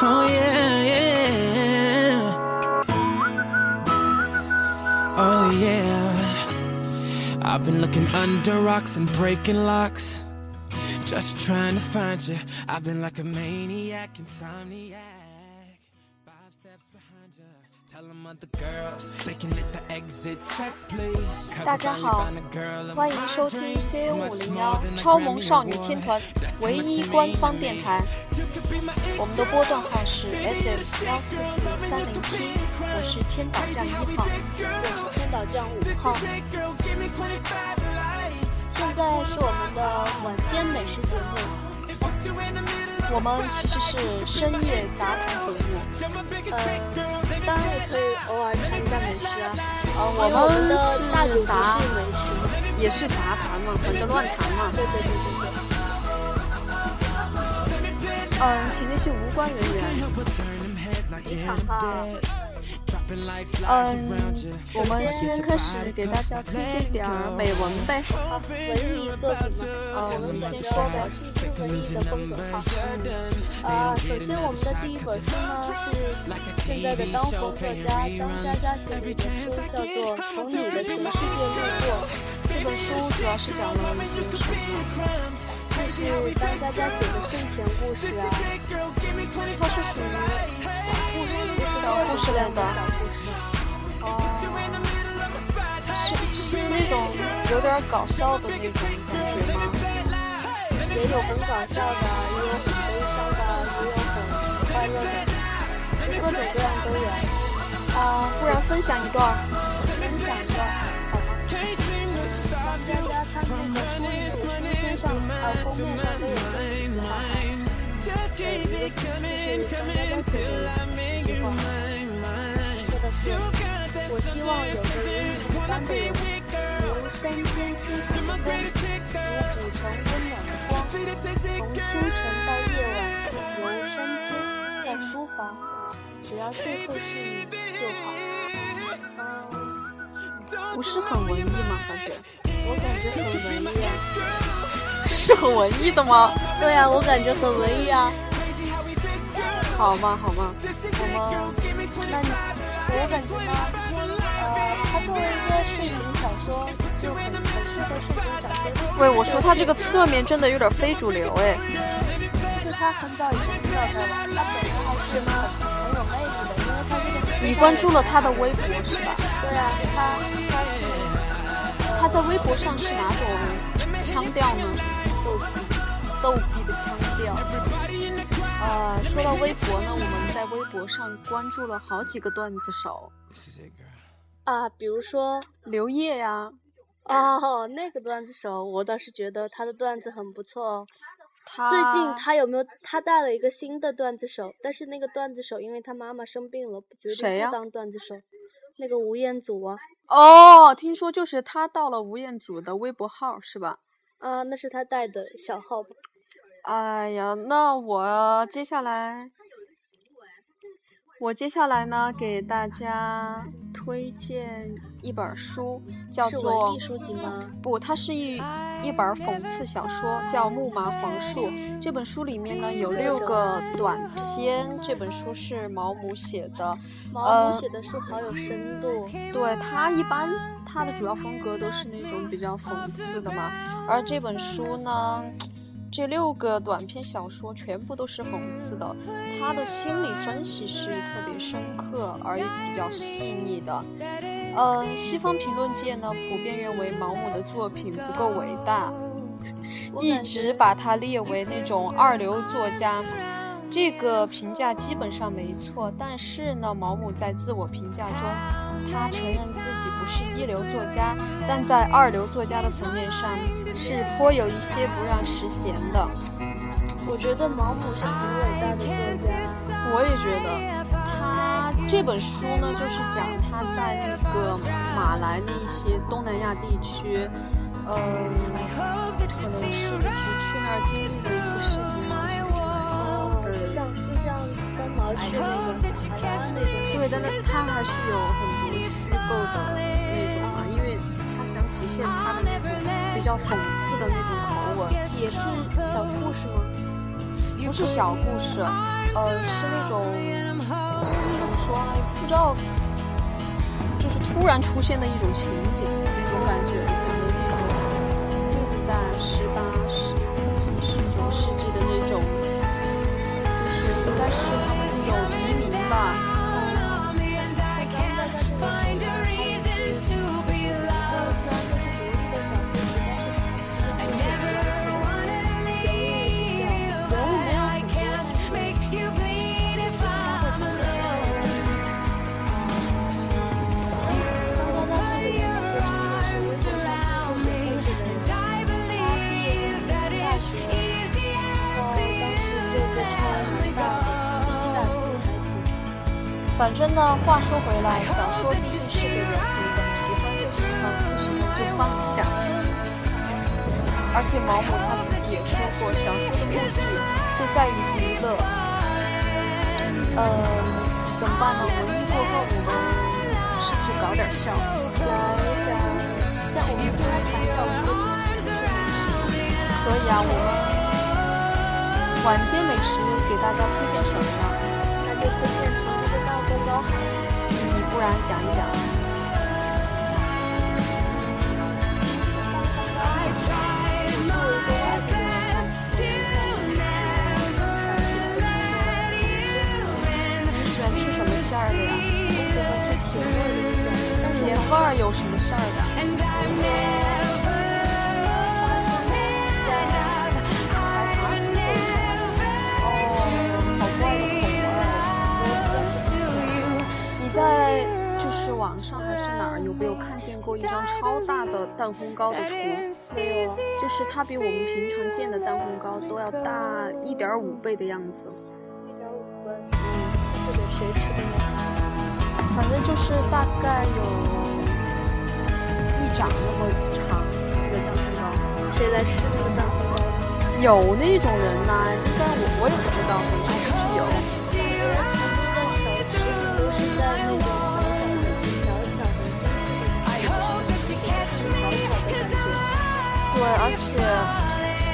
Oh yeah, yeah. Oh yeah. I've been looking under rocks and breaking locks. Just trying to find you. I've been like a maniac, insomniac. 大家好欢迎收听 cn 五零幺超萌少女天团唯一官方电台。我们的波段号是 ss 幺四四三零七我是千岛酱一号我是千岛酱五号。现在是我们的晚间美食节目。我们其实是深夜杂谈节目。呃当然也可以偶尔参加美食啊。呃，我们的大主题是，美食，也是杂谈嘛，反正乱谈嘛。对对对对对。嗯，请那些无关人员。职场哈，嗯我们先开始给大家推荐点儿美文呗。好，文艺作品嘛，啊，我们你先说呗。记录文艺的风格哈。呃，首先我们的第一本书呢是现在的当红作家张嘉佳写的一本书，叫做《从你的全世界路过》。这本书主要是讲了一些什么？这是张嘉佳写的睡前故事啊，它是属于小故事小故事类的。哦，是是那种有点搞笑的那种感觉吗？也有很搞笑的，也有很悲伤的，也有很快乐的，各种各样都有。啊，不然分享一段。分享一段好吗？张嘉佳他那个书里书身上呃封面上都有个喜喜哈哈，对，一个是张嘉佳写的一句话，我希望有个如你一般的人，如山间清晨的风，如古城温暖的光，从清晨到夜晚，由山间到书房，只要最后是你就好。嗯。不是很文艺吗？感觉我感觉很文艺啊。是很文艺的吗？对呀、我感觉很文艺啊。好嘛好嘛，我们那你，我感觉呢，呃，他作为一个睡眠小说，就很很适合睡前小说。喂，我说他这个侧面真的有点非主流哎。就是他很早以前就知道了，他本人还是很很有魅力的，因为他这个。你关注了他的微博是吧？对啊，他他是他在微博上是哪种腔调呢？逗比。逗比的腔调。呃，说到微博呢，我们在微博上关注了好几个段子手.啊，比如说，刘烨呀，哦，那个段子手，我倒是觉得他的段子很不错哦。他最近他有没有他带了一个新的段子手？但是那个段子手因为他妈妈生病了，决定不当段子手。那个吴彦祖啊，哦，听说就是他到了吴彦祖的微博号是吧？啊，那是他带的小号吧？哎呀，那我接下来，我接下来呢，给大家推荐一本书，叫是做？不，它是一一本讽刺小说，叫《木麻黄树》。这本书里面呢有六个短篇，这本书是毛姆写的。毛呃姆写的书好有深度，对他一般他的主要风格都是那种比较讽刺的嘛，而这本书呢，这六个短篇小说全部都是讽刺的，他的心理分析是特别深刻而比较细腻的。嗯，西方评论界呢普遍认为毛姆的作品不够伟大，一直把他列为那种二流作家。这个评价基本上没错，但是呢，毛姆在自我评价中，他承认自己不是一流作家，但在二流作家的层面上是颇有一些不让实闲的。我觉得毛姆是很伟大的作家。我也觉得，他这本书呢，就是讲他在那个马来那些东南亚地区，嗯、可能是就是去三毛去那个海南那种，对，但是他还是有很多虚构的那种嘛，因为他想体现他的那种比较讽刺的那种口吻，也是小故事吗？不是小故事。呃，是那种怎么说呢？不知道，就是突然出现的一种情景，那种感觉，反正呢，话说回来，小说毕竟是给人读的，喜欢就喜欢，不喜欢就放下。而且毛姆他自己也说过，小说的目的就在于娱乐。呃，怎么办呢？文艺过后，我们是不是搞点笑？来，我们今天谈笑一个主题是美食。可以啊，我们晚间美食给大家推荐什么呢？网上还是哪儿有没有看见过一张超大的蛋烘糕的图？没有就是它比我们平常见的蛋烘糕都要大一点五倍的样子。一点五倍，嗯，这给谁吃的呢？反正就是大概有一掌那么长那个蛋烘糕。谁来吃那个蛋烘糕？有那种人呐、应该我我也不知道，反正就是有。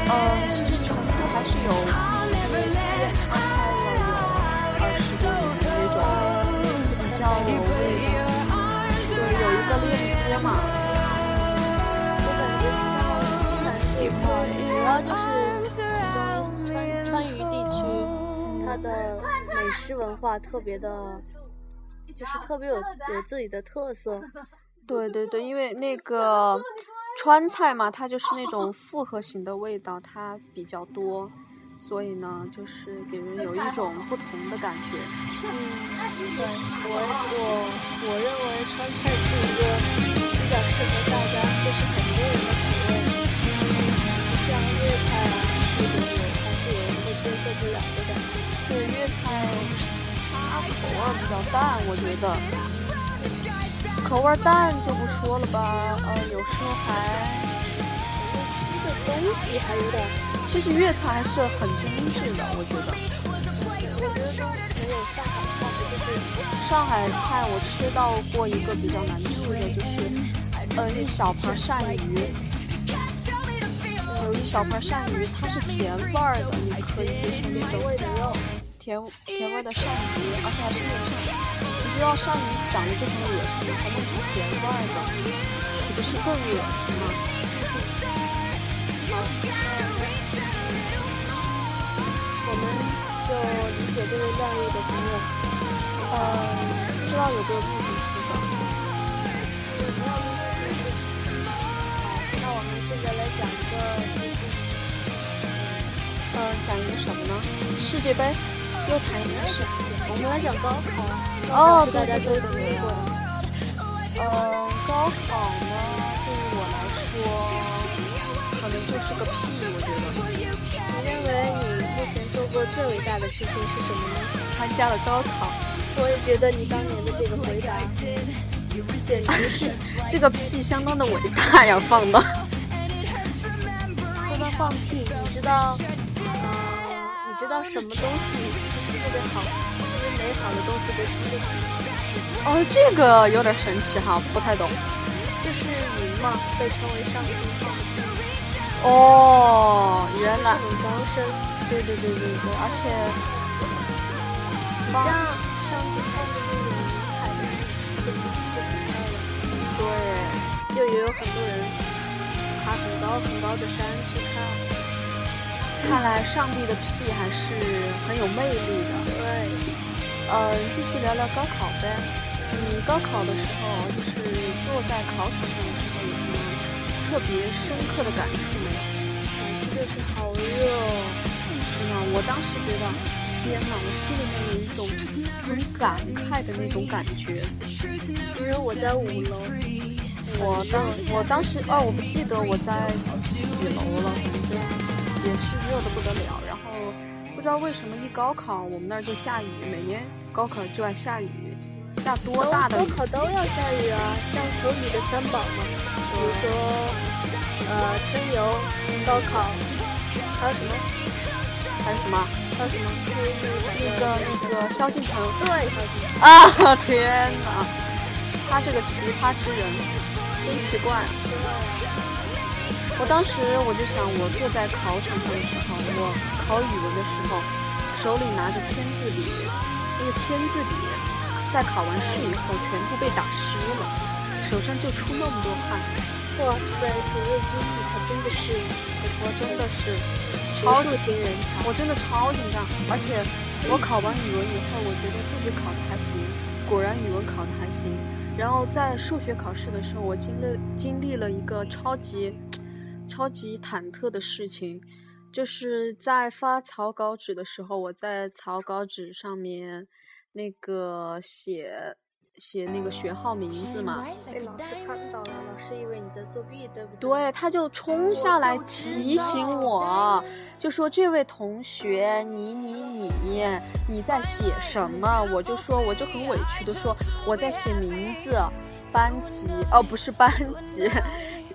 呃，其实成都还是有一些店，它开了有二十多年的那种，比较有味道。对，有一个链接嘛。我感觉像西南这一块，主要就是集中川川渝地区，它的美食文化特别的，就是特别有有自己的特色。对对对，因为那个川菜嘛，它就是那种复合型的味道，它比较多，所以呢，就是给人有一种不同的感觉。嗯，对我我我认为川菜是一个比较适合大家，就是很多人的口味。不像粤菜啊，这种有还是有人会接受不了的感觉。对粤菜，它口味比较淡，我觉得。口味儿淡就不说了吧，呃，有时候还，吃的东西还有点，其实粤菜还是很精致的，我觉得。我觉得没有上海菜就是上海菜我吃到过一个比较难吃的，就是，呃，一小盘鳝鱼，有一小盘鳝鱼，它是甜味儿的，你可以接受那种。甜甜味的鳝鱼，而且还是那种，知道鳝鱼长得就很恶心，还能是甜味的，岂不是更恶心吗？我们就理解这位靓丽的朋友。呃，不知道有没有录进去的。好，那我们现在来讲一个就是呃，讲一个什么呢？世界杯，又谈一个世界杯。我们来讲高考。哦是大家都经历过的。呃，高考呢，对于我来说，可能就是个屁，我觉得。你认为你目前做过最伟大的事情是什么呢？参加了高考，我也觉得你当年的这个回答，简直是这个屁相当的伟大呀，放的。说到放屁，你知道，呃，你知道什么东西是特别好、美好的东西被称为哦，这个有点神奇哈，不太懂。就是云嘛，被称为上帝下哦，原来是，很高深。对对对对对，而且方。像上次看的那种海的视频就很漂亮，对，就也有很多人爬很高很高的山去看。看来上帝的屁还是很有魅力的。对，嗯，继续聊聊高考呗。嗯高考的时候，就是坐在考场上的时候，有什么特别深刻的感触没有？嗯，就是好热哦。是吗？我当时觉得，天呐，我心里面有一种很感慨的那种感觉。因为我在五楼，我当我当时哦，我不记得我在几楼了，反正也是热的不得了。不知道为什么一高考，我们那儿就下雨，每年高考就爱下雨，下多大的雨？高考都要下雨啊，像求雨的三宝嘛，比如说呃春游、高考，还有什么？还有什么？还有什么？就是那个那个萧敬腾对，萧敬腾。啊！天哪，他这个奇葩之人真奇怪。我当时我就想，我坐在考场上的时候，我考语文的时候，手里拿着签字笔，那个签字笔在考完试以后全部被打湿了，手上就出那么多汗，哇塞，主任心理还真的是我真的是超级术型人才。我真的超紧张，而且我考完语文以后，我觉得自己考的还行，果然语文考的还行。然后在数学考试的时候，我经历经历了一个超级超级忐忑的事情，就是在发草稿纸的时候，我在草稿纸上面那个写写那个学号名字嘛，被老师看到了，老师以为你在作弊，对不对？对，他就冲下来提醒我，就说这位同学，你你你你在写什么？我就说，我就很委屈的说，我在写名字、班级，哦，不是班级。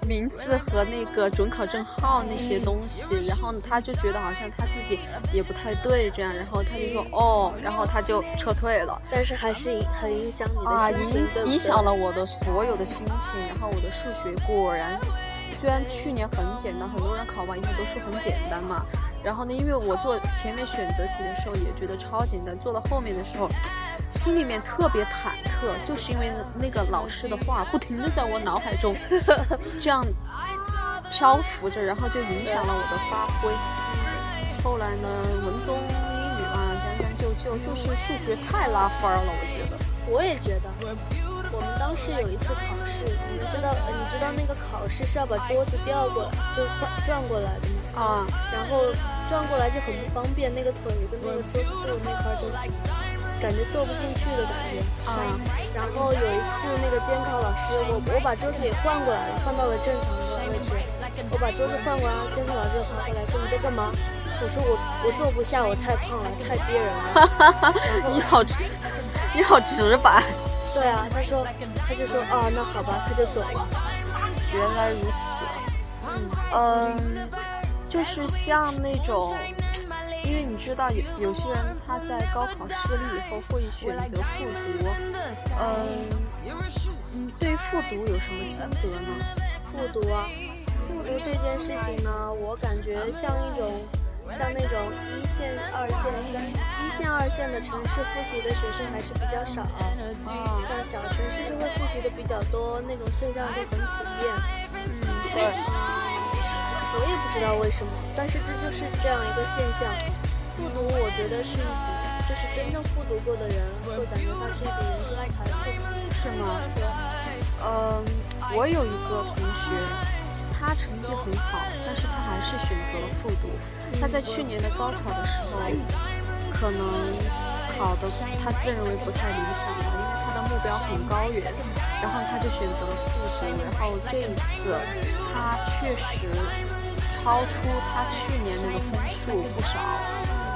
名字和那个准考证号那些东西，然后，他就觉得好像他自己也不太对这样，然后他就说哦，然后他就撤退了。但是还是影很影响你啊，的心情，影对对影响了我的所有的心情。然后我的数学果然，虽然去年很简单，很多人考完以后都说很简单嘛。然后呢，因为我做前面选择题的时候也觉得超简单，做到后面的时候，心里面特别忐忑，就是因为那个老师的话不停的在我脑海中这样漂浮着，然后就影响了我的发挥。后来呢，文综、英语啊，将将就就，就是数学太拉分儿了，我觉得。我也觉得，我们当时有一次考试，你们知道，呃你知道那个考试是要把桌子调过来，就换转过来的吗？啊，然后转过来就很不方便，那个腿跟那个桌子肚那块儿都感觉坐不进去的感觉。啊然后有一次那个监考老师，我我把桌子也换过来了，换到了正常的位置。我把桌子换过来，监考老师爬过来说你在干嘛？我说我我坐不下，我太胖了，太憋人了。你好直，你好直白。对啊，他说他就说哦，那好吧，他就走了。原来如此。嗯嗯，就是像那种，因为你知道有有些人他在高考失利以后会选择复读。嗯，对于复读有什么心得呢？复读啊，复读这件事情呢，我感觉像一种，像那种一线、二线、三一线、二线的城市复习的学生还是比较少，啊，像小城市就会复习的比较多，那种现象会很普遍。嗯，对，我也不知道为什么，但是这就是这样一个现象。复读，我觉得是一股，就是真正复读过的人会感觉到是一股人生财富。是吗？嗯，我有一个同学，他成绩很好，但是他还是选择了复读。他在去年的高考的时候，可能考的他自认为不太理想吧，因为他的目标很高远，然后他就选择了复读。然后这一次，他确实超出他去年那个分数不少，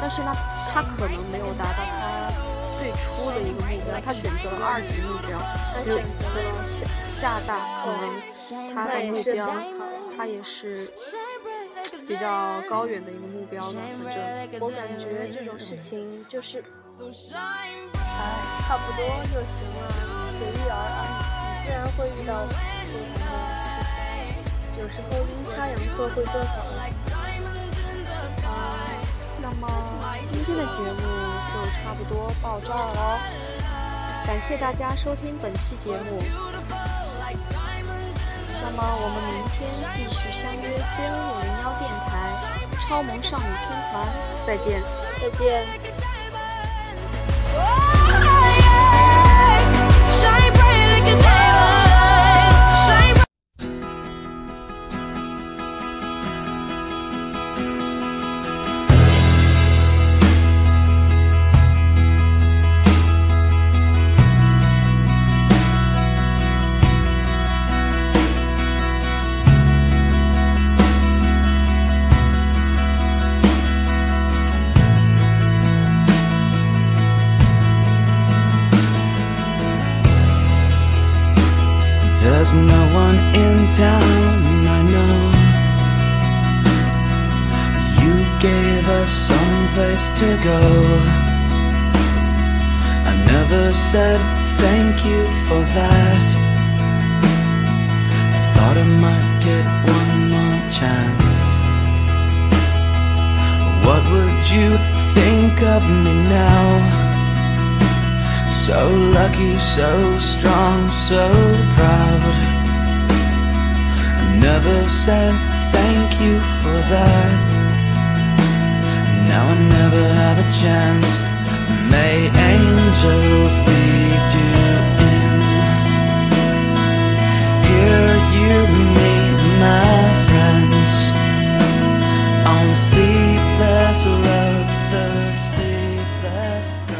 但是呢，他可能没有达到他最初的一个目标，他选择了二级目标，有选择了下下大，可能他的目标，他也是比较高远的一个目标了。反正我感觉这种事情就是，哎，差不多就行了，随遇而安。你自然会遇到不同的，有时候阴差阳错会更好。啊，那么今天的节目就差不多到这儿喽，感谢大家收听本期节目。那么我们明天继续相约 C N 五零幺电台超萌少女天团，再见，再见。No one in town, I know. You gave us some place to go. I never said thank you for that. I thought I might get one more chance. What would you think of me now? So lucky, so strong, so proud. I never said thank you for that. Now I never have a chance. May angels lead you in. Here you meet my friends on sleep.